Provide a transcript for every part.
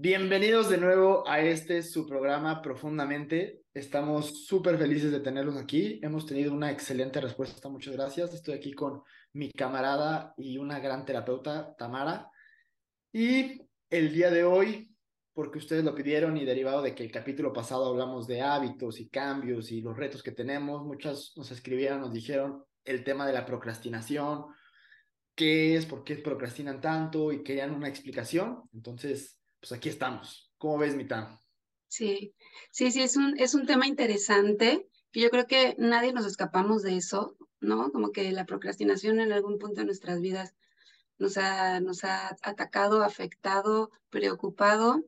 Bienvenidos de nuevo a este su programa Profundamente. Estamos súper felices de tenerlos aquí. Hemos tenido una excelente respuesta. Muchas gracias. Estoy aquí con mi camarada y una gran terapeuta, Tamara. Y el día de hoy, porque ustedes lo pidieron y derivado de que el capítulo pasado hablamos de hábitos y cambios y los retos que tenemos, muchas nos escribieron, nos dijeron el tema de la procrastinación, qué es, por qué procrastinan tanto y querían una explicación. Entonces, pues aquí estamos. ¿Cómo ves, Mita? Sí, sí, sí, es un, es un tema interesante, yo creo que nadie nos escapamos de eso, ¿no? Como que la procrastinación en algún punto de nuestras vidas nos ha, nos ha atacado, afectado, preocupado.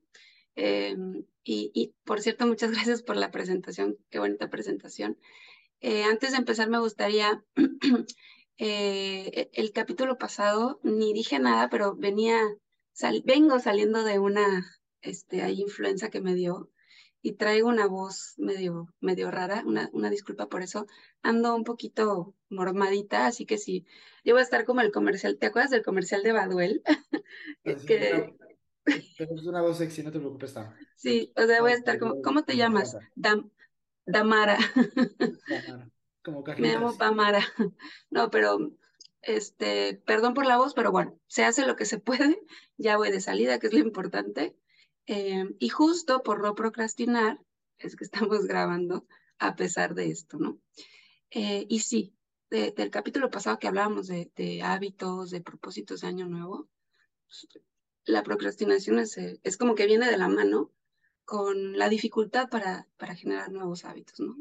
Em, y, por cierto, muchas gracias por la presentación, qué bonita presentación. Eh, antes de empezar, me gustaría, eh, el capítulo pasado ni dije nada, pero venía vengo saliendo de una este, influenza que me dio y traigo una voz medio, medio rara, una, una disculpa por eso. Ando un poquito mormadita, así que sí, yo voy a estar como el comercial, ¿te acuerdas del comercial de Baduel? que... Pero es una voz sexy, no te preocupes, Tam. Sí, o sea, voy a estar como, ¿cómo te llamas? Dam, Damara. Damara. Como Me llamo Pamara. No, pero este, perdón por la voz, pero bueno, se hace lo que se puede, ya voy de salida, que es lo importante. Eh, y justo por no procrastinar, es que estamos grabando a pesar de esto, ¿no? Eh, y sí, del capítulo pasado que hablábamos de, hábitos, de propósitos de año nuevo, pues, la procrastinación es, es como que viene de la mano con la dificultad para, para generar nuevos hábitos, ¿no?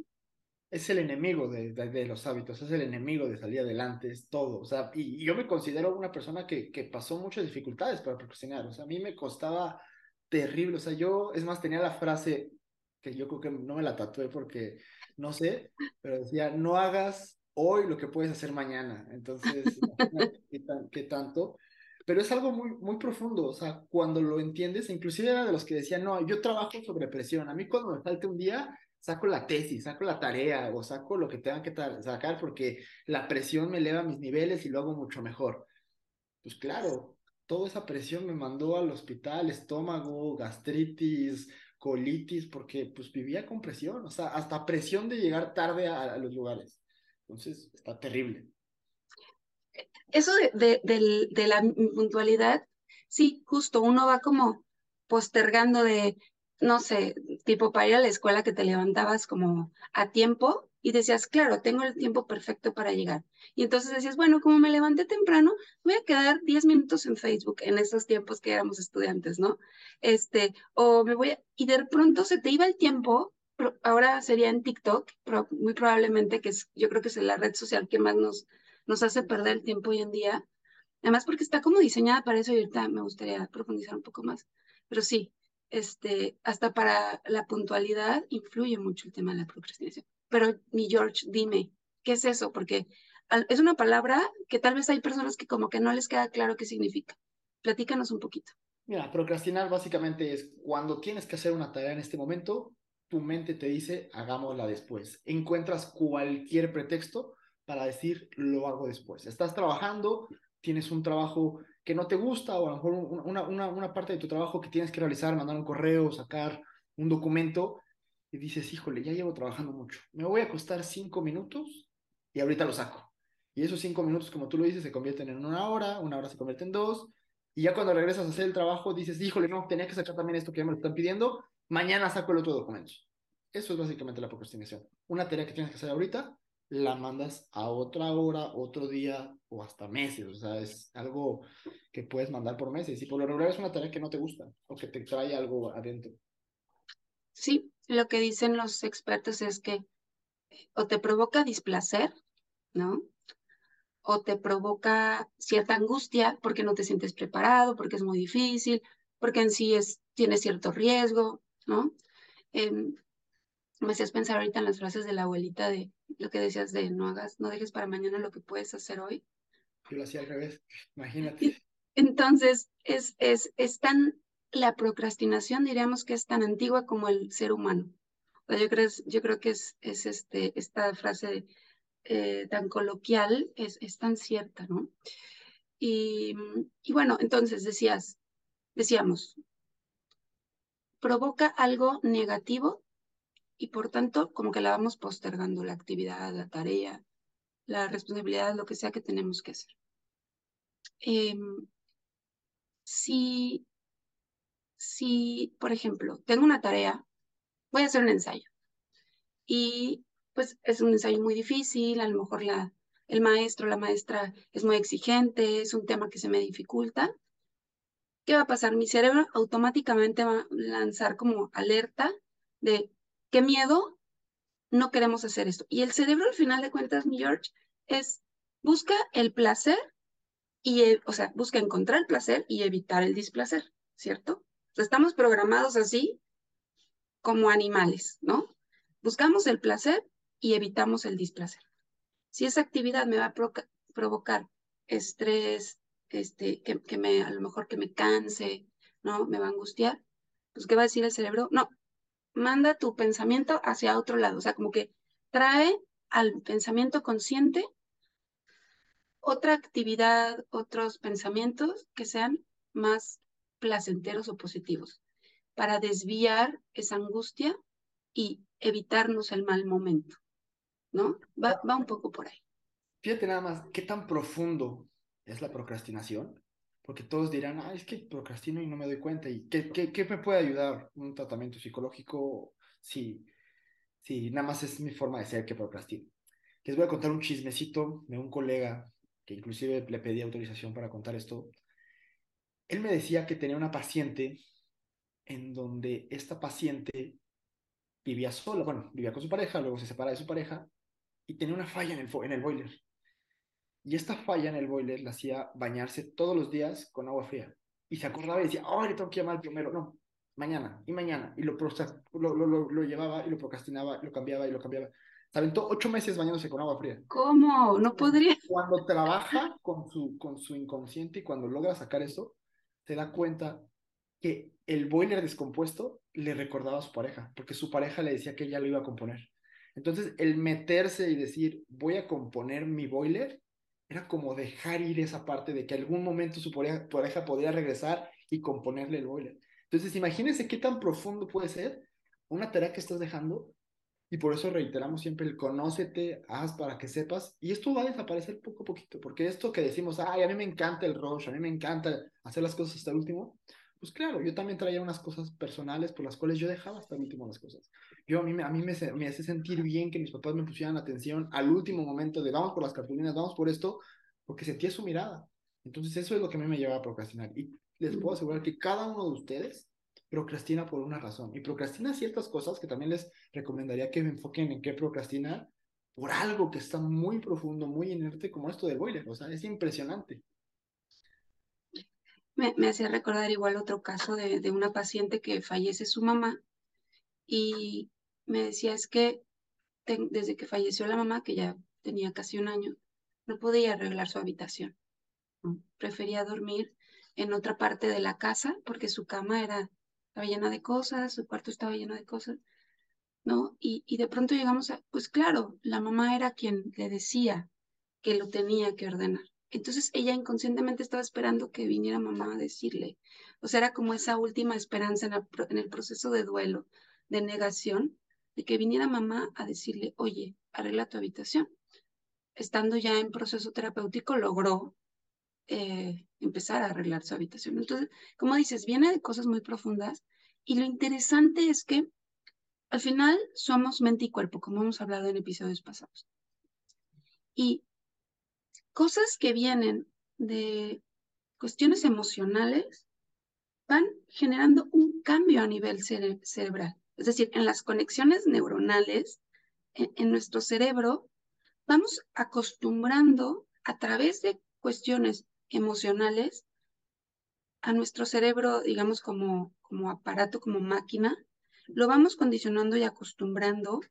Es el enemigo de, de, los hábitos, es el enemigo de salir adelante, es todo. O sea, y, yo me considero una persona que, que, pasó muchas dificultades para procrastinar. O sea, a mí me costaba terrible. O sea, yo, es más, tenía la frase que yo creo que no me la tatué porque no sé, pero decía, no hagas hoy lo que puedes hacer mañana. Entonces, ¿qué, ¿qué, tanto? Pero es algo muy, muy profundo, o sea, cuando lo entiendes, inclusive era de los que decían, no, yo trabajo sobre presión, a mí cuando me falte un día, saco la tesis, saco la tarea o saco lo que tenga que sacar porque la presión me eleva mis niveles y lo hago mucho mejor. Pues claro, toda esa presión me mandó al hospital, estómago, gastritis, colitis, porque pues vivía con presión, o sea, hasta presión de llegar tarde a, los lugares. Entonces, está terrible. Eso de, de la puntualidad, sí, justo uno va como postergando de, no sé, tipo para ir a la escuela que te levantabas como a tiempo y decías, claro, tengo el tiempo perfecto para llegar. Y entonces decías, bueno, como me levanté temprano, voy a quedar 10 minutos en Facebook en esos tiempos que éramos estudiantes, ¿no? Este, o me voy a... Y de pronto se te iba el tiempo, ahora sería en TikTok, pero muy probablemente que es, yo creo que es la red social que más nos, nos hace perder el tiempo hoy en día. Además porque está como diseñada para eso y ahorita me gustaría profundizar un poco más. Pero sí, este, hasta para la puntualidad influye mucho el tema de la procrastinación. Pero mi George, dime, ¿qué es eso? Porque es una palabra que tal vez hay personas que como que no les queda claro qué significa. Platícanos un poquito. Mira, procrastinar básicamente es cuando tienes que hacer una tarea en este momento, tu mente te dice, hagámosla después. Encuentras cualquier pretexto para decir, lo hago después. Estás trabajando, tienes un trabajo que no te gusta o a lo mejor una, una, una parte de tu trabajo que tienes que realizar, mandar un correo, sacar un documento y dices, híjole, ya llevo trabajando mucho, me voy a costar cinco minutos y ahorita lo saco. Y esos cinco minutos, como tú lo dices, se convierten en una hora, una hora se convierte en dos, y ya cuando regresas a hacer el trabajo dices, híjole, no, tenía que sacar también esto que ya me lo están pidiendo, mañana saco el otro documento. Eso es básicamente la procrastinación. Una tarea que tienes que hacer ahorita, la mandas a otra hora, otro día o hasta meses. O sea, es algo que puedes mandar por meses. Y por lo regular es una tarea que no te gusta o que te trae algo adentro. Sí, lo que dicen los expertos es que o te provoca displacer, ¿no? O te provoca cierta angustia porque no te sientes preparado, porque es muy difícil, porque en sí es, tiene cierto riesgo, ¿no? Em, me hacías pensar ahorita en las frases de la abuelita de lo que decías de no hagas, no dejes para mañana lo que puedes hacer hoy. Yo lo hacía al revés, imagínate. Entonces, es, es, es tan, la procrastinación diríamos que es tan antigua como el ser humano. yo, creo, yo creo que es, es este, esta frase eh, tan coloquial, es, es tan cierta, ¿no? Y, y bueno, entonces decías, decíamos, provoca algo negativo y por tanto como que la vamos postergando la actividad, la tarea, la responsabilidad, lo que sea que tenemos que hacer. Em, si, si, por ejemplo, tengo una tarea, voy a hacer un ensayo y pues es un ensayo muy difícil, a lo mejor la, el maestro, la maestra es muy exigente, es un tema que se me dificulta. ¿Qué va a pasar? Mi cerebro automáticamente va a lanzar como alerta de qué miedo, no queremos hacer esto. Y el cerebro, al final de cuentas, mi George, es busca el placer y, e, o sea, busca encontrar el placer y evitar el displacer, ¿cierto? estamos programados así como animales, ¿no? Buscamos el placer y evitamos el displacer. Si esa actividad me va a provocar estrés, este, que, que, me, a lo mejor que me canse, ¿no? Me va a angustiar, pues ¿qué va a decir el cerebro? No, manda tu pensamiento hacia otro lado, o sea, como que trae al pensamiento consciente otra actividad, otros pensamientos que sean más placenteros o positivos, para desviar esa angustia y evitarnos el mal momento, ¿no? Va, va un poco por ahí. Fíjate nada más, ¿qué tan profundo es la procrastinación? Porque todos dirán, ah, es que procrastino y no me doy cuenta. ¿Y qué, qué, qué me puede ayudar un tratamiento psicológico si, si nada más es mi forma de ser que procrastino? Les voy a contar un chismecito de un colega que inclusive le pedí autorización para contar esto, él me decía que tenía una paciente en donde esta paciente vivía sola, bueno, vivía con su pareja, luego se separa de su pareja y tenía una falla en el, en el boiler. Y esta falla en el boiler la hacía bañarse todos los días con agua fría. Y se acordaba y decía, oh, le tengo que llamar primero. No, mañana y mañana. Y lo, lo, lo, lo llevaba y lo procrastinaba, y lo cambiaba y lo cambiaba. Se aventó ocho meses bañándose con agua fría. ¿Cómo? No podría. Cuando trabaja con su, con su inconsciente y cuando logra sacar eso, se da cuenta que el boiler descompuesto le recordaba a su pareja, porque su pareja le decía que ella lo iba a componer. Entonces, el meterse y decir, voy a componer mi boiler, era como dejar ir esa parte de que algún momento su pareja, podría regresar y componerle el boiler. Entonces, imagínense qué tan profundo puede ser una tarea que estás dejando y por eso reiteramos siempre el conócete, haz para que sepas. Y esto va a desaparecer poco a poquito, porque esto que decimos, ay, a mí me encanta el rush, a mí me encanta hacer las cosas hasta el último, pues claro, yo también traía unas cosas personales por las cuales yo dejaba hasta el último las cosas. Yo a mí, a mí me, me hace sentir bien que mis papás me pusieran atención al último momento de vamos por las cartulinas, vamos por esto, porque sentía su mirada. Entonces eso es lo que a mí me lleva a procrastinar. Y les puedo asegurar que cada uno de ustedes procrastina por una razón. Y procrastina ciertas cosas que también les recomendaría que me enfoquen en qué procrastina por algo que está muy profundo, muy inerte, como esto del boiler. O sea, es impresionante. Me, me hacía recordar igual otro caso de, de una paciente que fallece su mamá y me decía es que desde que falleció la mamá, que ya tenía casi un año, no podía arreglar su habitación. Prefería dormir en otra parte de la casa porque su cama era estaba llena de cosas, su cuarto estaba lleno de cosas, ¿no? Y, y de pronto llegamos a, pues claro, la mamá era quien le decía que lo tenía que ordenar. Entonces ella inconscientemente estaba esperando que viniera mamá a decirle. O sea, era como esa última esperanza en, el proceso de duelo, de negación, de que viniera mamá a decirle, oye, arregla tu habitación. Estando ya en proceso terapéutico, logró eh, empezar a arreglar su habitación. Entonces, como dices, viene de cosas muy profundas y lo interesante es que al final somos mente y cuerpo, como hemos hablado en episodios pasados. Y cosas que vienen de cuestiones emocionales van generando un cambio a nivel cerebral. Es decir, en las conexiones neuronales, en nuestro cerebro, vamos acostumbrando a través de cuestiones emocionales a nuestro cerebro, digamos, como, como aparato, como máquina, lo vamos condicionando y acostumbrando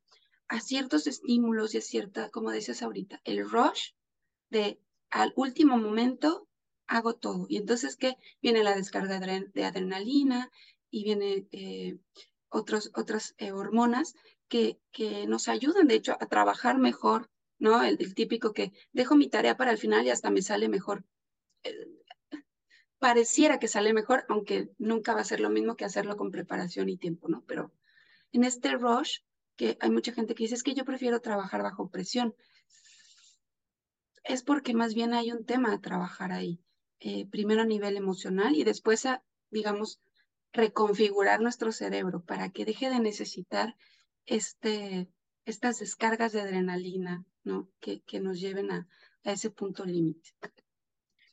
a ciertos estímulos y a cierta, como decías ahorita, el rush de al último momento hago todo. Y entonces, ¿qué? Viene la descarga de adrenalina y viene eh, otras eh, hormonas que, que nos ayudan, de hecho, a trabajar mejor, ¿no? el típico que dejo mi tarea para el final y hasta me sale mejor pareciera que sale mejor, aunque nunca va a ser lo mismo que hacerlo con preparación y tiempo, ¿no? Pero en este rush, que hay mucha gente que dice, es que yo prefiero trabajar bajo presión, es porque más bien hay un tema a trabajar ahí. Eh, primero a nivel emocional y después a, digamos, reconfigurar nuestro cerebro para que deje de necesitar este, estas descargas de adrenalina, ¿no? Que, que nos lleven a, a ese punto límite.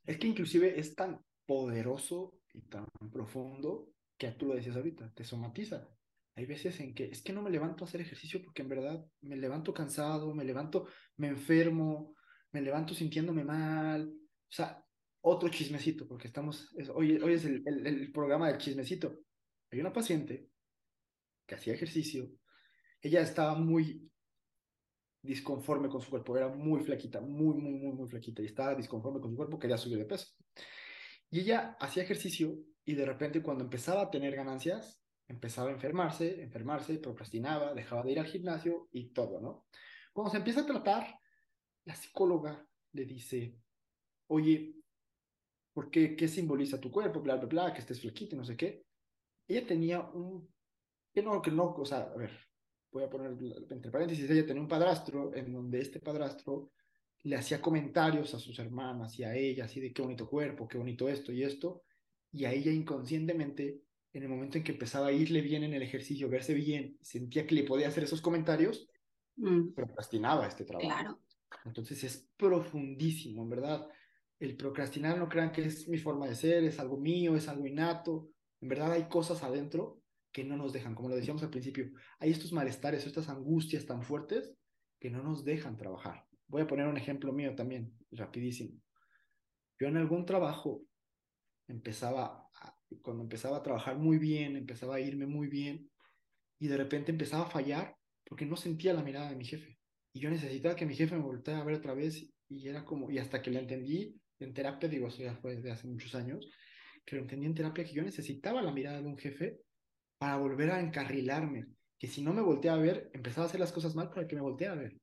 Es que inclusive es tan poderoso y tan profundo que tú lo decías ahorita, te somatiza. Hay veces en que es que no me levanto a hacer ejercicio porque en verdad me levanto cansado, me levanto, me enfermo, me levanto sintiéndome mal. O sea, otro chismecito, porque estamos, hoy, hoy es el, el, programa del chismecito. Hay una paciente que hacía ejercicio, ella estaba muy disconforme con su cuerpo, era muy flaquita, muy, muy, muy, muy flaquita, y estaba disconforme con su cuerpo, quería subir de peso. Y ella hacía ejercicio y de repente cuando empezaba a tener ganancias, empezaba a enfermarse, enfermarse, procrastinaba, dejaba de ir al gimnasio y todo, ¿no? Cuando se empieza a tratar, la psicóloga le dice, oye, ¿por qué? ¿Qué simboliza tu cuerpo? Bla, bla, bla, que estés flaquita no sé qué. Ella tenía un, que no, que no, o sea, a ver, voy a poner entre paréntesis, ella tenía un padrastro en donde este padrastro le hacía comentarios a sus hermanas y a ella, así de qué bonito cuerpo, qué bonito esto y esto, y a ella inconscientemente, en el momento en que empezaba a irle bien en el ejercicio, verse bien, sentía que le podía hacer esos comentarios, mm. procrastinaba este trabajo. Claro. Entonces es profundísimo, en verdad. El procrastinar no crean que es mi forma de ser, es algo mío, es algo innato. En verdad hay cosas adentro que no nos dejan, como lo decíamos al principio, hay estos malestares, estas angustias tan fuertes que no nos dejan trabajar. Voy a poner un ejemplo mío también, rapidísimo. Yo en algún trabajo empezaba, cuando empezaba a trabajar muy bien, empezaba a irme muy bien, y de repente empezaba a fallar porque no sentía la mirada de mi jefe. Y yo necesitaba que mi jefe me volteara a ver otra vez, y era como, y hasta que lo entendí en terapia, digo, eso ya fue desde hace muchos años, que lo entendí en terapia que yo necesitaba la mirada de un jefe para volver a encarrilarme, que si no me volteaba a ver, empezaba a hacer las cosas mal para que me volteara a ver.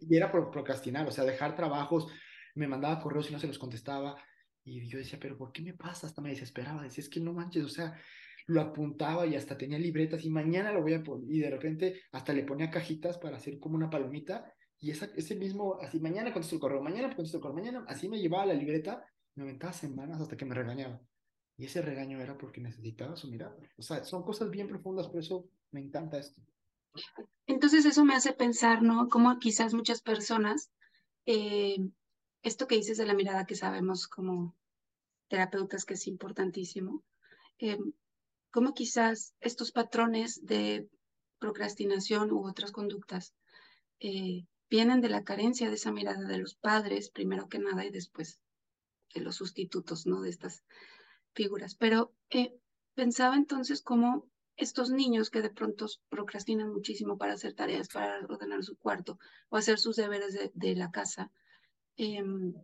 y era por procrastinar, o sea, dejar trabajos, me mandaba correos y no se los contestaba, y yo decía, pero ¿por qué me pasa? Hasta me desesperaba, decía, es que no manches, o sea, lo apuntaba y hasta tenía libretas y mañana lo voy a poner, y de repente hasta le ponía cajitas para hacer como una palomita, y esa, ese mismo, así, mañana contesto el correo, mañana contesto el correo, mañana, así me llevaba la libreta, me aventaba semanas hasta que me regañaba. Y ese regaño era porque necesitaba su mirada. O sea, son cosas bien profundas, por eso me encanta esto. Entonces eso me hace pensar, ¿no? Como quizás muchas personas, eh, esto que dices de la mirada que sabemos como terapeutas que es importantísimo, eh, como quizás estos patrones de procrastinación u otras conductas eh, vienen de la carencia de esa mirada de los padres, primero que nada, y después de los sustitutos, ¿no? De estas figuras. Pero eh, pensaba entonces cómo estos niños que de pronto procrastinan muchísimo para hacer tareas, para ordenar su cuarto o hacer sus deberes de, la casa, em,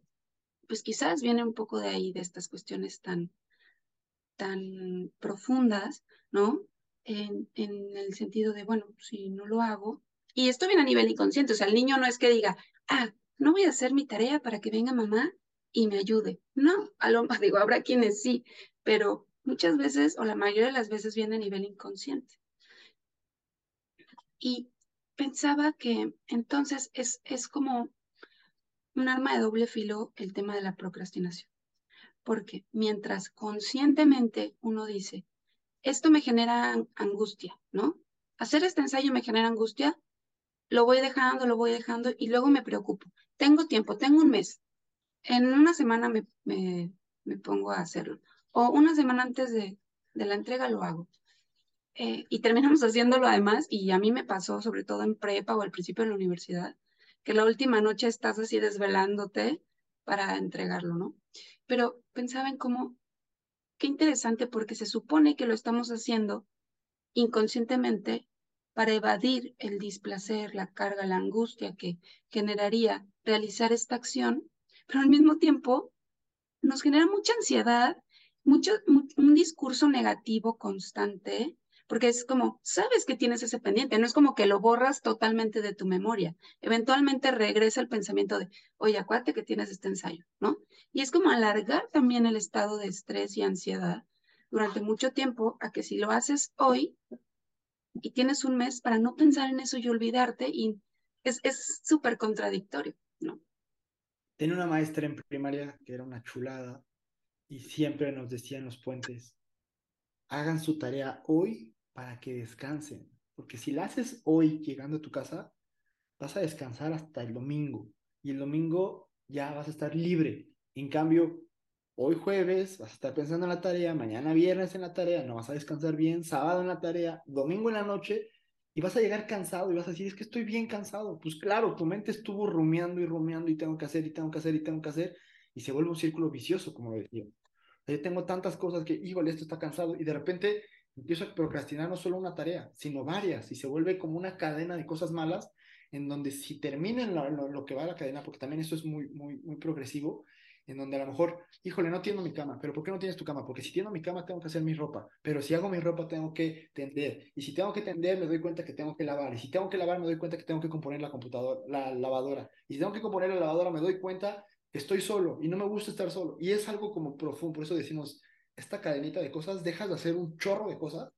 pues quizás viene un poco de ahí, de estas cuestiones tan, tan profundas, ¿no? En, el sentido de, bueno, si no lo hago, y esto viene a nivel inconsciente, o sea, el niño no es que diga, ah, no voy a hacer mi tarea para que venga mamá y me ayude. No, a lo digo, habrá quienes sí, pero muchas veces o la mayoría de las veces viene a nivel inconsciente. Y pensaba que entonces es, es como un arma de doble filo el tema de la procrastinación. Porque mientras conscientemente uno dice, esto me genera angustia, ¿no? Hacer este ensayo me genera angustia, lo voy dejando, lo voy dejando y luego me preocupo. Tengo tiempo, tengo un mes, en una semana me, me, pongo a hacerlo. O una semana antes de, de la entrega lo hago. Eh, y terminamos haciéndolo además, y a mí me pasó, sobre todo en prepa o al principio de la universidad, que la última noche estás así desvelándote para entregarlo, ¿no? Pero pensaba en cómo, qué interesante porque se supone que lo estamos haciendo inconscientemente para evadir el displacer, la carga, la angustia que generaría realizar esta acción pero al mismo tiempo nos genera mucha ansiedad, mucho, un discurso negativo constante, porque es como, sabes que tienes ese pendiente, no es como que lo borras totalmente de tu memoria. Eventualmente regresa el pensamiento de, oye, acuérdate que tienes este ensayo, ¿no? Y es como alargar también el estado de estrés y ansiedad durante mucho tiempo a que si lo haces hoy y tienes un mes para no pensar en eso y olvidarte, y es súper contradictorio, ¿no? Tenía una maestra en primaria que era una chulada y siempre nos decía en los puentes, hagan su tarea hoy para que descansen, porque si la haces hoy llegando a tu casa, vas a descansar hasta el domingo y el domingo ya vas a estar libre. En cambio, hoy jueves vas a estar pensando en la tarea, mañana viernes en la tarea, no vas a descansar bien, sábado en la tarea, domingo en la noche y vas a llegar cansado y vas a decir, es que estoy bien cansado. Pues claro, tu mente estuvo rumiando y rumiando y tengo que hacer y tengo que hacer y tengo que hacer y se vuelve un círculo vicioso, como decía. Yo tengo tantas cosas que, híjole, esto está cansado y de repente empiezo a procrastinar no solo una tarea, sino varias y se vuelve como una cadena de cosas malas en donde si termina en lo, que va a la cadena, porque también eso es muy, muy, muy progresivo, en donde a lo mejor, híjole, no tiendo mi cama, pero ¿por qué no tienes tu cama? Porque si tiendo mi cama tengo que hacer mi ropa, pero si hago mi ropa tengo que tender, y si tengo que tender me doy cuenta que tengo que lavar, y si tengo que lavar me doy cuenta que tengo que componer la computadora, la lavadora, y si tengo que componer la lavadora me doy cuenta que estoy solo y no me gusta estar solo, y es algo como profundo, por eso decimos, esta cadenita de cosas, dejas de hacer un chorro de cosas,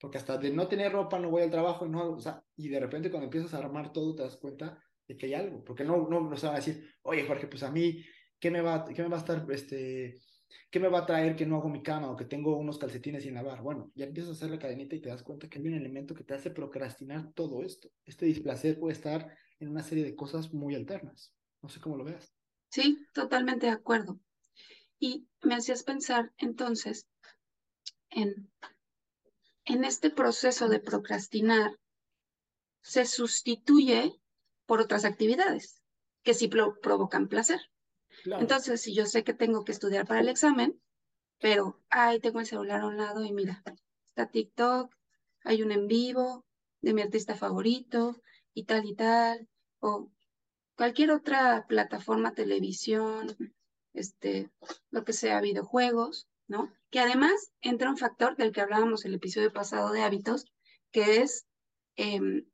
porque hasta de no tener ropa no voy al trabajo y no, o sea, y de repente cuando empiezas a armar todo te das cuenta de que hay algo, porque no, no, no se va a decir, oye Jorge, pues a mí ¿qué me va, qué me va a estar, este, qué me va a traer que no hago mi cama o que tengo unos calcetines sin lavar? Bueno, ya empiezas a hacer la cadenita y te das cuenta que hay un elemento que te hace procrastinar todo esto. Este displacer puede estar en una serie de cosas muy alternas. No sé cómo lo veas. Sí, totalmente de acuerdo. Y me hacías pensar entonces en, en este proceso de procrastinar, se sustituye por otras actividades que sí provocan placer. Entonces, si yo sé que tengo que estudiar para el examen, pero, ay, tengo el celular a un lado y mira, está TikTok, hay un en vivo de mi artista favorito y tal y tal, o cualquier otra plataforma, televisión, este, lo que sea, videojuegos, ¿no? Que además entra un factor del que hablábamos el episodio pasado de hábitos, que es em,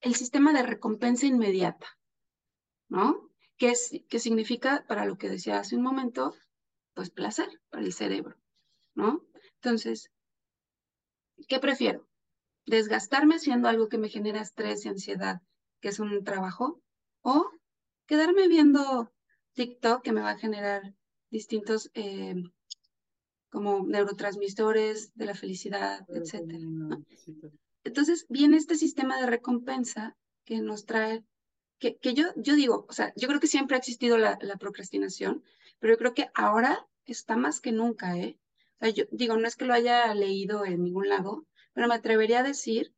el sistema de recompensa inmediata, ¿no? ¿Qué, significa para lo que decía hace un momento? Pues placer para el cerebro, ¿no? Entonces, ¿qué prefiero? ¿Desgastarme haciendo algo que me genera estrés y ansiedad, que es un trabajo? ¿O quedarme viendo TikTok que me va a generar distintos eh, como neurotransmisores de la felicidad, etcétera? Entonces viene este sistema de recompensa que nos trae que, yo, yo digo, o sea, yo creo que siempre ha existido la, procrastinación, pero yo creo que ahora está más que nunca, ¿eh? O sea, yo digo, no es que lo haya leído en ningún lado, pero me atrevería a decir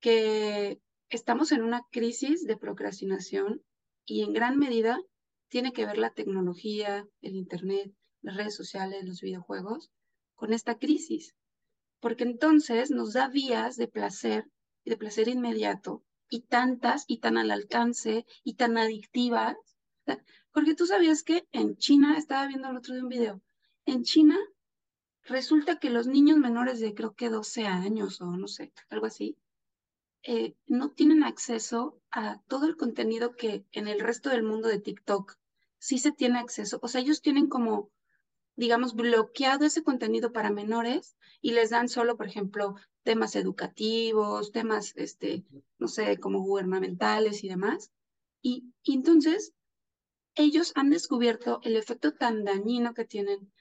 que estamos en una crisis de procrastinación y en gran medida tiene que ver la tecnología, el Internet, las redes sociales, los videojuegos con esta crisis, porque entonces nos da vías de placer de placer inmediato y tantas y tan al alcance y tan adictivas. Porque tú sabías que en China, estaba viendo el otro de un video, en China resulta que los niños menores de creo que 12 años o no sé, algo así, eh, no tienen acceso a todo el contenido que en el resto del mundo de TikTok sí se tiene acceso. O sea, ellos tienen como digamos, bloqueado ese contenido para menores y les dan solo, por ejemplo, temas educativos, temas, este, no sé, como gubernamentales y demás. Y, entonces, ellos han descubierto el efecto tan dañino que tienen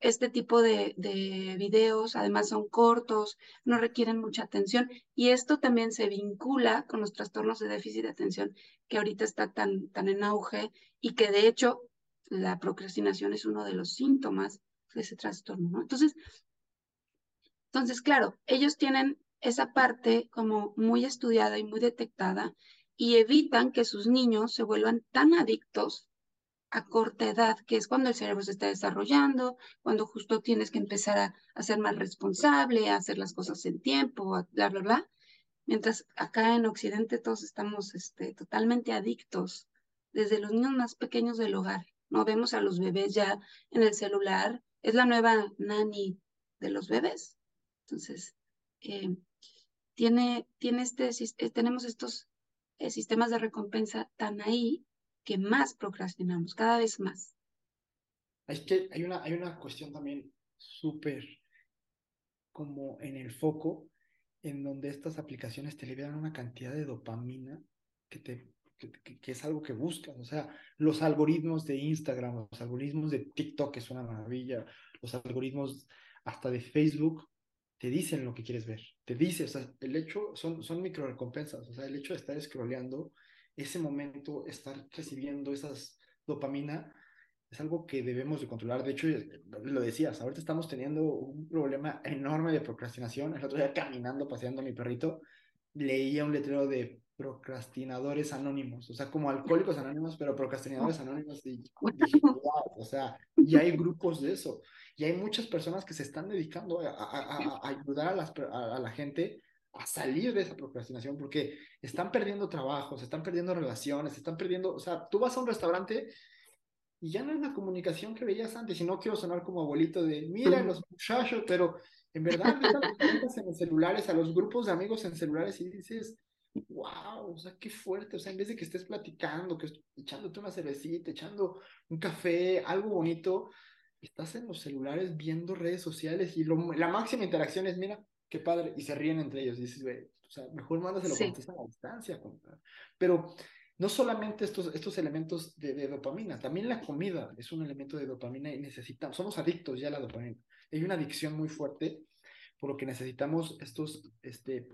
este tipo de, de, videos, además son cortos, no requieren mucha atención y esto también se vincula con los trastornos de déficit de atención que ahorita está tan, tan en auge y que de hecho la procrastinación es uno de los síntomas de ese trastorno, ¿no? Entonces, entonces, claro, ellos tienen esa parte como muy estudiada y muy detectada y evitan que sus niños se vuelvan tan adictos a corta edad, que es cuando el cerebro se está desarrollando, cuando justo tienes que empezar a, a ser más responsable, a hacer las cosas en tiempo, a bla, bla, bla. Mientras acá en Occidente todos estamos este, totalmente adictos, desde los niños más pequeños del hogar. ¿no? Vemos a los bebés ya en el celular, es la nueva nani de los bebés. Entonces, eh, tiene, tiene este, eh, tenemos estos eh, sistemas de recompensa tan ahí que más procrastinamos, cada vez más. Es que hay una, hay una cuestión también súper como en el foco, en donde estas aplicaciones te liberan una cantidad de dopamina que, te, que, es algo que buscas. O sea, los algoritmos de Instagram, los algoritmos de TikTok, que es una maravilla, los algoritmos hasta de Facebook, te dicen lo que quieres ver. Te dice, o sea, el hecho, son, son micro recompensas. O sea, el hecho de estar scrolleando, ese momento, estar recibiendo esas dopamina, es algo que debemos de controlar. De hecho, lo decías, ahorita estamos teniendo un problema enorme de procrastinación. El otro día caminando, paseando a mi perrito, leía un letrero de procrastinadores anónimos, o sea, como alcohólicos anónimos, pero procrastinadores anónimos. Y, o sea, y hay grupos de eso. Y hay muchas personas que se están dedicando a, ayudar a, las, a, la gente a salir de esa procrastinación porque están perdiendo trabajo, se están perdiendo relaciones, están perdiendo, o sea, tú vas a un restaurante y ya no es la comunicación que veías antes, y no quiero sonar como abuelito de, mira los muchachos, pero en verdad en los celulares, a los grupos de amigos en celulares y dices, wow, o sea, qué fuerte, o sea, en vez de que estés platicando, que echándote una cervecita, echando un café, algo bonito, estás en los celulares viendo redes sociales y la máxima interacción es, mira, qué padre, y se ríen entre ellos, y dices, güey, o sea, mejor mándaselo sí. a la distancia, pero no solamente estos, estos elementos de, dopamina, también la comida es un elemento de dopamina y necesitamos, somos adictos ya a la dopamina. Hay una adicción muy fuerte, por lo que necesitamos estos este,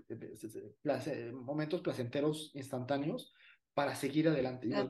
momentos placenteros instantáneos para seguir adelante. Y nos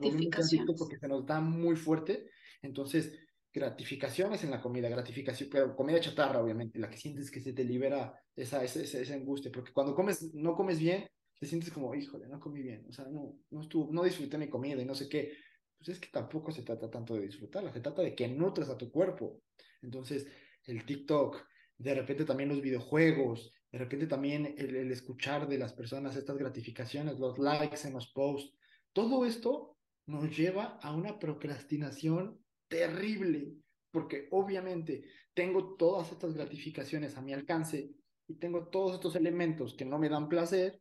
porque se nos da muy fuerte. Entonces, gratificaciones en la comida, gratificación, pero comida chatarra, obviamente, la que sientes que se te libera esa, esa, esa, angustia, porque cuando comes, no comes bien, te sientes como, híjole, no comí bien, o sea, no, no, estuvo, no disfruté mi comida y no sé qué. Pues es que tampoco se trata tanto de disfrutarla, se trata de que nutres a tu cuerpo. Entonces, el TikTok, de repente también los videojuegos, de repente también el, escuchar de las personas estas gratificaciones, los likes en los posts, todo esto nos lleva a una procrastinación terrible, porque obviamente tengo todas estas gratificaciones a mi alcance y tengo todos estos elementos que no me dan placer,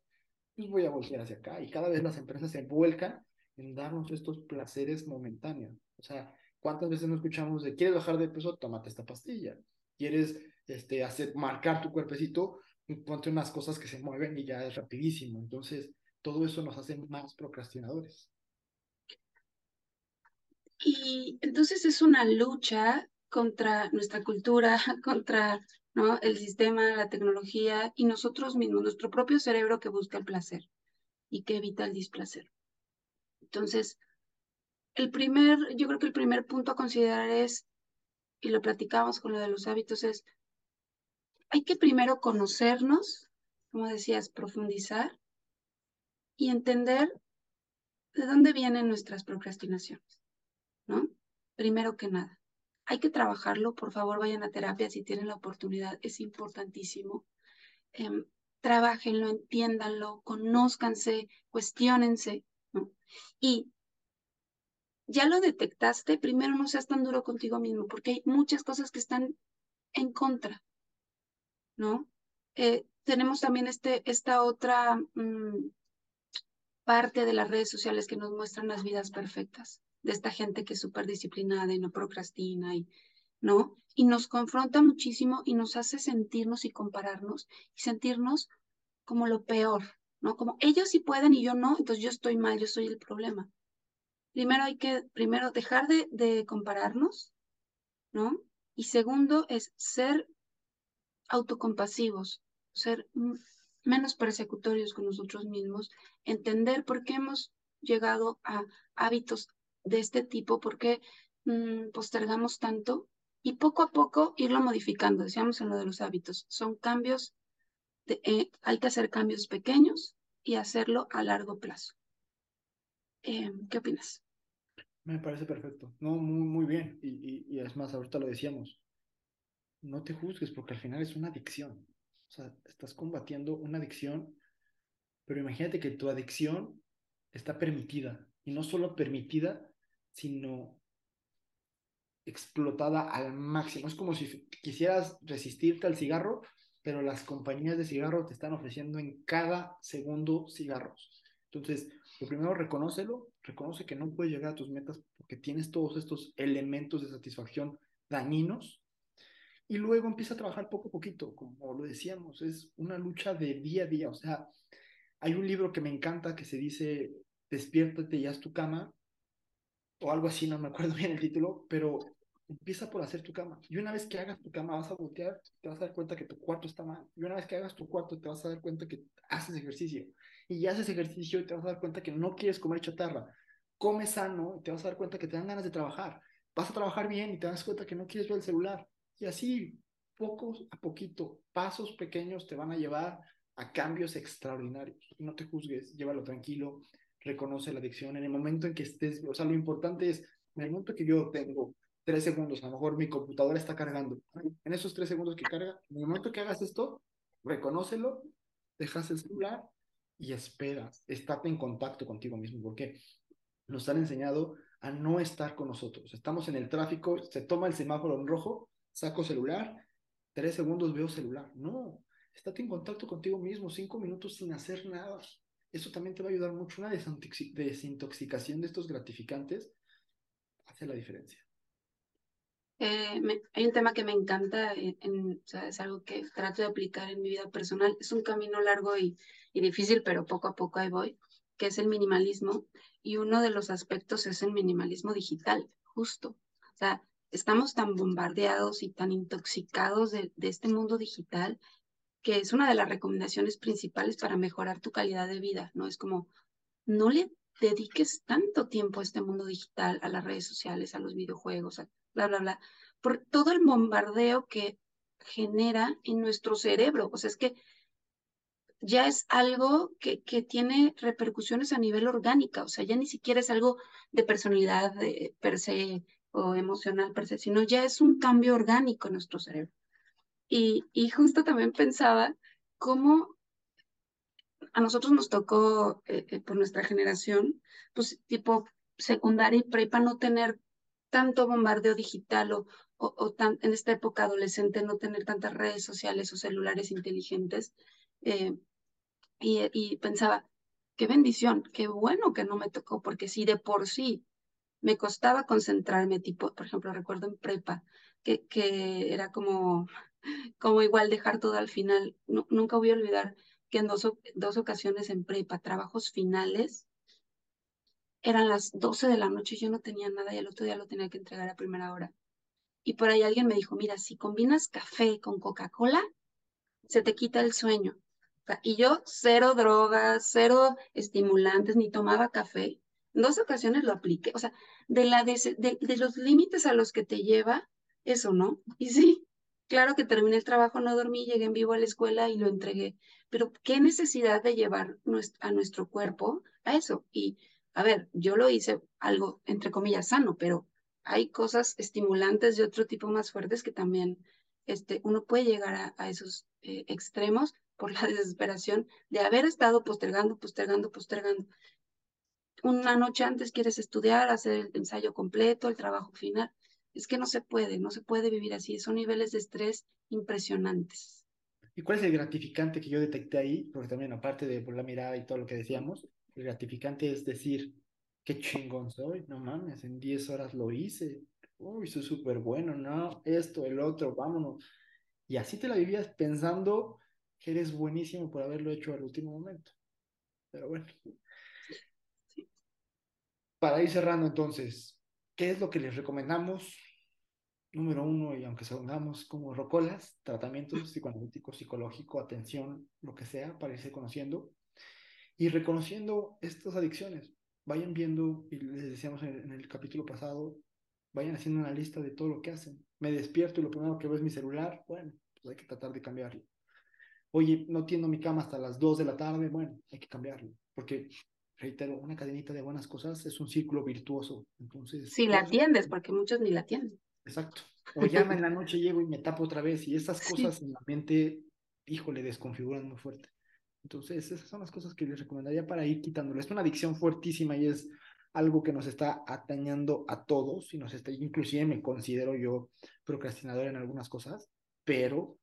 pues voy a volver hacia acá. Y cada vez las empresas se vuelcan en darnos estos placeres momentáneos. O sea, ¿cuántas veces no escuchamos de, ¿quieres bajar de peso? Tómate esta pastilla. ¿Quieres este, hacer, marcar tu cuerpecito? Ponte unas cosas que se mueven y ya es rapidísimo. Entonces, todo eso nos hace más procrastinadores. Y entonces es una lucha contra nuestra cultura, contra ¿no? El sistema, la tecnología y nosotros mismos, nuestro propio cerebro que busca el placer y que evita el displacer. Entonces, el primer, yo creo que el primer punto a considerar es, y lo platicamos con lo de los hábitos, es, hay que primero conocernos, como decías, profundizar y entender de dónde vienen nuestras procrastinaciones, ¿no? Primero que nada hay que trabajarlo, por favor vayan a terapia si tienen la oportunidad, es importantísimo. Eh, trabajenlo, entiéndanlo, conózcanse, cuestionense. Y ya lo detectaste, primero no seas tan duro contigo mismo, porque hay muchas cosas que están en contra, ¿no? Eh, tenemos también este, esta otra mm, parte de las redes sociales que nos muestran las vidas perfectas de esta gente que es súper disciplinada y no procrastina y, ¿no? Y nos confronta muchísimo y nos hace sentirnos y compararnos y sentirnos como lo peor, ¿no? Como ellos sí pueden y yo no, entonces yo estoy mal, yo soy el problema. Primero hay que, primero, dejar de, de compararnos, ¿no? Y segundo es ser autocompasivos, ser menos persecutorios con nosotros mismos, entender por qué hemos llegado a hábitos de este tipo, porque mm, postergamos tanto y poco a poco irlo modificando, decíamos en lo de los hábitos, son cambios, eh, hay que hacer cambios pequeños y hacerlo a largo plazo. Eh, ¿Qué opinas? Me parece perfecto, no, muy, muy bien, y, y, es más, ahorita lo decíamos, no te juzgues porque al final es una adicción, o sea, estás combatiendo una adicción, pero imagínate que tu adicción está permitida, y no solo permitida, sino explotada al máximo. Es como si quisieras resistirte al cigarro, pero las compañías de cigarros te están ofreciendo en cada segundo cigarros. Entonces, lo primero, reconócelo, reconoce que no puedes llegar a tus metas porque tienes todos estos elementos de satisfacción dañinos y luego empieza a trabajar poco a poquito, como lo decíamos, es una lucha de día a día, o sea, hay un libro que me encanta que se dice Despiértate y haz tu cama, o algo así, no me acuerdo bien el título, pero empieza por hacer tu cama. Y una vez que hagas tu cama, vas a voltear, te vas a dar cuenta que tu cuarto está mal. Y una vez que hagas tu cuarto, te vas a dar cuenta que haces ejercicio. Y haces ejercicio y te vas a dar cuenta que no quieres comer chatarra. Come sano y te vas a dar cuenta que te dan ganas de trabajar. Vas a trabajar bien y te das cuenta que no quieres ver el celular. Y así, pocos a poquito, pasos pequeños te van a llevar a cambios extraordinarios. No te juzgues, llévalo tranquilo, reconoce la adicción. En el momento en que estés, o sea, lo importante es, en el momento que yo tengo tres segundos, a lo mejor mi computadora está cargando, en esos tres segundos que carga, en el momento que hagas esto, reconócelo, dejas el celular y esperas, estate en contacto contigo mismo, porque nos han enseñado a no estar con nosotros. Estamos en el tráfico, se toma el semáforo en rojo, saco celular, tres segundos veo celular. No, estate en contacto contigo mismo, cinco minutos sin hacer nada. Eso también te va a ayudar mucho. Una desintoxicación de estos gratificantes hace la diferencia. Eh, hay un tema que me encanta, es algo que trato de aplicar en mi vida personal. Es un camino largo y, y difícil, pero poco a poco ahí voy, que es el minimalismo. Y uno de los aspectos es el minimalismo digital, justo. O sea, estamos tan bombardeados y tan intoxicados de, este mundo digital que es una de las recomendaciones principales para mejorar tu calidad de vida, ¿no? Es como, no le dediques tanto tiempo a este mundo digital, a las redes sociales, a los videojuegos, a bla, bla, bla, por todo el bombardeo que genera en nuestro cerebro. O sea, es que ya es algo que, que tiene repercusiones a nivel orgánica, o sea, ya ni siquiera es algo de personalidad de, per se o emocional per se, sino ya es un cambio orgánico en nuestro cerebro. Y, y justo también pensaba cómo a nosotros nos tocó, eh, eh, por nuestra generación, pues tipo secundaria y prepa, no tener tanto bombardeo digital o, o, tan, en esta época adolescente no tener tantas redes sociales o celulares inteligentes. Eh, y, y, pensaba, qué bendición, qué bueno que no me tocó, porque si de por sí me costaba concentrarme, tipo, por ejemplo, recuerdo en prepa, que, que era como como igual dejar todo al final. nunca voy a olvidar que en dos, dos ocasiones en prepa, trabajos finales, eran las 12 de la noche, yo no tenía nada y el otro día lo tenía que entregar a primera hora. Y por ahí alguien me dijo, mira, si combinas café con Coca-Cola, se te quita el sueño. Y yo cero drogas, cero estimulantes, ni tomaba café. Dos ocasiones lo apliqué. O sea, de, la de, de los límites a los que te lleva eso, ¿no? Y sí, Claro que terminé el trabajo, no dormí, llegué en vivo a la escuela y lo entregué, pero qué necesidad de llevar a nuestro cuerpo a eso. Y, a ver, yo lo hice algo, entre comillas, sano, pero hay cosas estimulantes de otro tipo más fuertes que también este, uno puede llegar a, esos eh, extremos por la desesperación de haber estado postergando, postergando, postergando. Una noche antes quieres estudiar, hacer el ensayo completo, el trabajo final es que no se puede, no se puede vivir así. Son niveles de estrés impresionantes. ¿Y cuál es el gratificante que yo detecté ahí? Porque también, aparte de por la mirada y todo lo que decíamos, el gratificante es decir, qué chingón soy, no mames, en 10 horas lo hice, uy, soy súper bueno, no, esto, el otro, vámonos. Y así te la vivías pensando que eres buenísimo por haberlo hecho al último momento. Pero bueno. Para ir cerrando entonces, ¿qué es lo que les recomendamos número uno, y aunque salgamos como rocolas, tratamientos psicoanalítico, psicológico, atención, lo que sea, para irse conociendo y reconociendo estas adicciones. Vayan viendo, y les decíamos en, el capítulo pasado, vayan haciendo una lista de todo lo que hacen. Me despierto y lo primero que veo es mi celular, bueno, pues hay que tratar de cambiarlo. Oye, no tiendo mi cama hasta las 2 de la tarde, bueno, hay que cambiarlo, porque reitero, una cadenita de buenas cosas es un círculo virtuoso. Entonces, si la atiendes, porque muchos ni la atienden. Exacto. O llama en la noche, llego y me tapo otra vez. Y esas cosas en la mente, híjole, desconfiguran muy fuerte. Entonces, esas son las cosas que les recomendaría para ir quitándolo. Es una adicción fuertísima y es algo que nos está atañando a todos y nos está, inclusive me considero yo procrastinador en algunas cosas, pero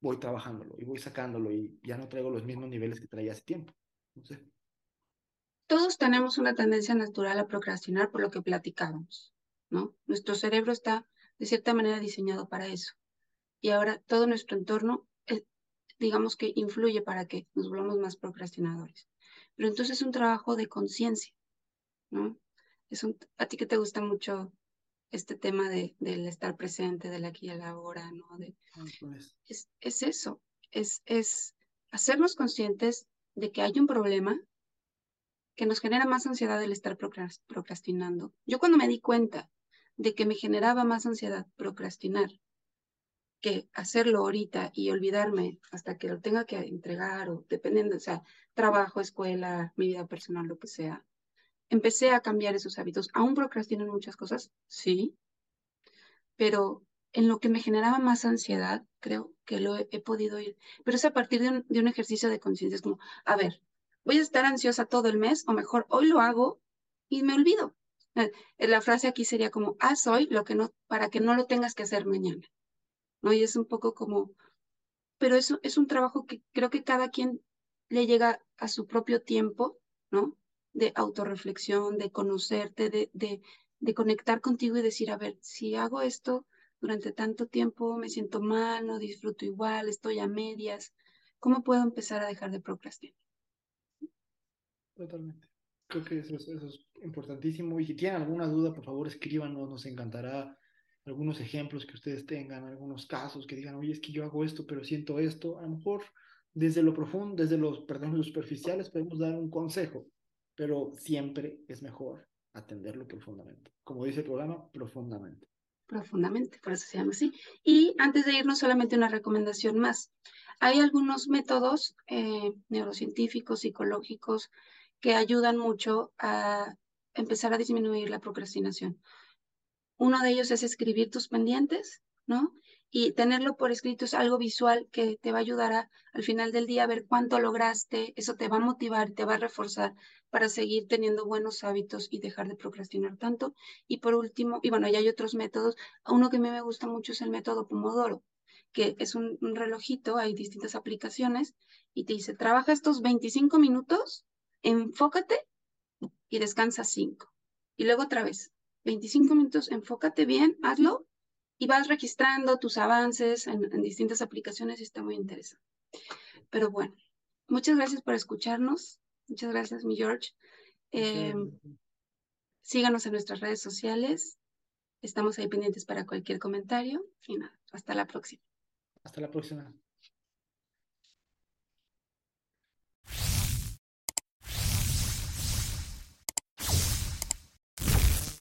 voy trabajándolo y voy sacándolo y ya no traigo los mismos niveles que traía hace tiempo. No sé. Todos tenemos una tendencia natural a procrastinar por lo que platicábamos, ¿no? Nuestro cerebro está de cierta manera diseñado para eso. Y ahora todo nuestro entorno, eh, digamos que influye para que nos volvamos más procrastinadores. Pero entonces es un trabajo de conciencia, ¿no? Es un, a ti que te gusta mucho este tema de, del estar presente, del aquí y el ahora, ¿no? De, pues. es, es eso, es, es hacernos conscientes de que hay un problema que nos genera más ansiedad el estar procrastinando. Yo cuando me di cuenta de que me generaba más ansiedad procrastinar que hacerlo ahorita y olvidarme hasta que lo tenga que entregar o dependiendo, o sea, trabajo, escuela, mi vida personal, lo que sea, empecé a cambiar esos hábitos. ¿Aún procrastino en muchas cosas? Sí, pero en lo que me generaba más ansiedad, creo que lo he, podido ir. Pero es a partir de un, de un ejercicio de conciencia, es como, a ver, voy a estar ansiosa todo el mes o mejor hoy lo hago y me olvido. Eh, la frase aquí sería como, haz hoy lo que no, para que no lo tengas que hacer mañana. ¿No? Y es un poco como, pero eso es un trabajo que creo que cada quien le llega a su propio tiempo, ¿no? de autorreflexión, de conocerte, de, de, de conectar contigo y decir, a ver, si hago esto durante tanto tiempo, me siento mal, no disfruto igual, estoy a medias, ¿cómo puedo empezar a dejar de procrastinar? Totalmente. Creo que eso, eso es importantísimo. Y si tienen alguna duda, por favor, escríbanos, nos encantará algunos ejemplos que ustedes tengan, algunos casos que digan, oye, es que yo hago esto, pero siento esto. A lo mejor desde lo profundo, desde los, perdón, los superficiales podemos dar un consejo, pero siempre es mejor atenderlo profundamente. Como dice el programa, profundamente. Profundamente, por eso se llama así. Y antes de irnos, solamente una recomendación más. Hay algunos métodos eh, neurocientíficos, psicológicos, que ayudan mucho a empezar a disminuir la procrastinación. Uno de ellos es escribir tus pendientes, ¿no? y tenerlo por escrito es algo visual que te va a ayudar a, al final del día a ver cuánto lograste, eso te va a motivar, te va a reforzar para seguir teniendo buenos hábitos y dejar de procrastinar tanto. Y por último, y bueno, ya hay otros métodos, uno que a mí me gusta mucho es el método Pomodoro, que es un, un relojito, hay distintas aplicaciones y te dice, trabaja estos 25 minutos, enfócate y descansa 5. Y luego otra vez, 25 minutos, enfócate bien, hazlo y vas registrando tus avances en, distintas aplicaciones y está muy interesante. Pero bueno, muchas gracias por escucharnos. Muchas gracias, mi George. Eh, síganos en nuestras redes sociales. Estamos ahí pendientes para cualquier comentario. Y nada, hasta la próxima. Hasta la próxima.